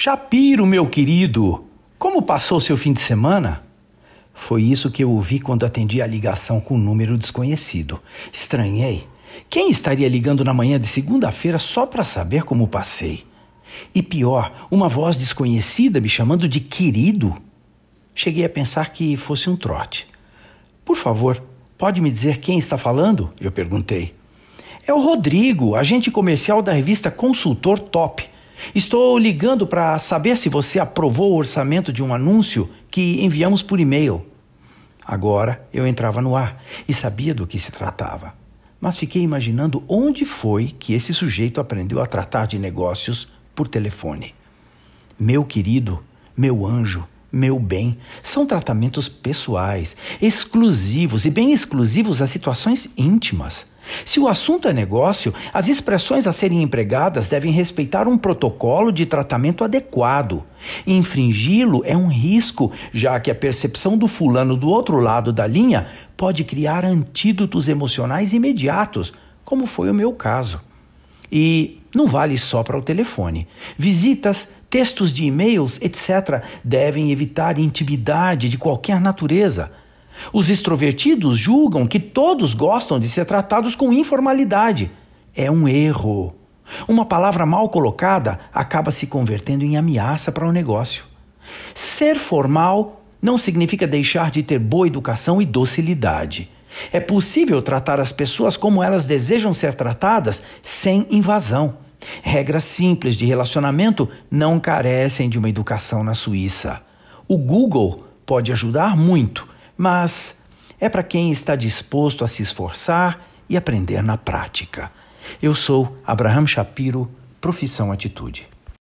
Shapiro, meu querido, como passou seu fim de semana? Foi isso que eu ouvi quando atendi a ligação com um número desconhecido. Estranhei. Quem estaria ligando na manhã de segunda-feira só para saber como passei? E pior, uma voz desconhecida me chamando de querido. Cheguei a pensar que fosse um trote. Por favor, pode me dizer quem está falando? Eu perguntei. É o Rodrigo, agente comercial da revista Consultor Top. Estou ligando para saber se você aprovou o orçamento de um anúncio que enviamos por e-mail. Agora eu entrava no ar e sabia do que se tratava. Mas fiquei imaginando onde foi que esse sujeito aprendeu a tratar de negócios por telefone. Meu querido, meu anjo, meu bem, são tratamentos pessoais, exclusivos e bem exclusivos a situações íntimas. Se o assunto é negócio, as expressões a serem empregadas devem respeitar um protocolo de tratamento adequado. Infringi-lo é um risco, já que a percepção do fulano do outro lado da linha pode criar antídotos emocionais imediatos, como foi o meu caso. E não vale só para o telefone. Visitas, textos de e-mails, etc., devem evitar intimidade de qualquer natureza. Os extrovertidos julgam que todos gostam de ser tratados com informalidade. É um erro. Uma palavra mal colocada acaba se convertendo em ameaça para o negócio. Ser formal não significa deixar de ter boa educação e docilidade. É possível tratar as pessoas como elas desejam ser tratadas sem invasão. Regras simples de relacionamento não carecem de uma educação na Suíça. O Google pode ajudar muito mas é para quem está disposto a se esforçar e aprender na prática. Eu sou Abraham Shapiro, profissão Atitude.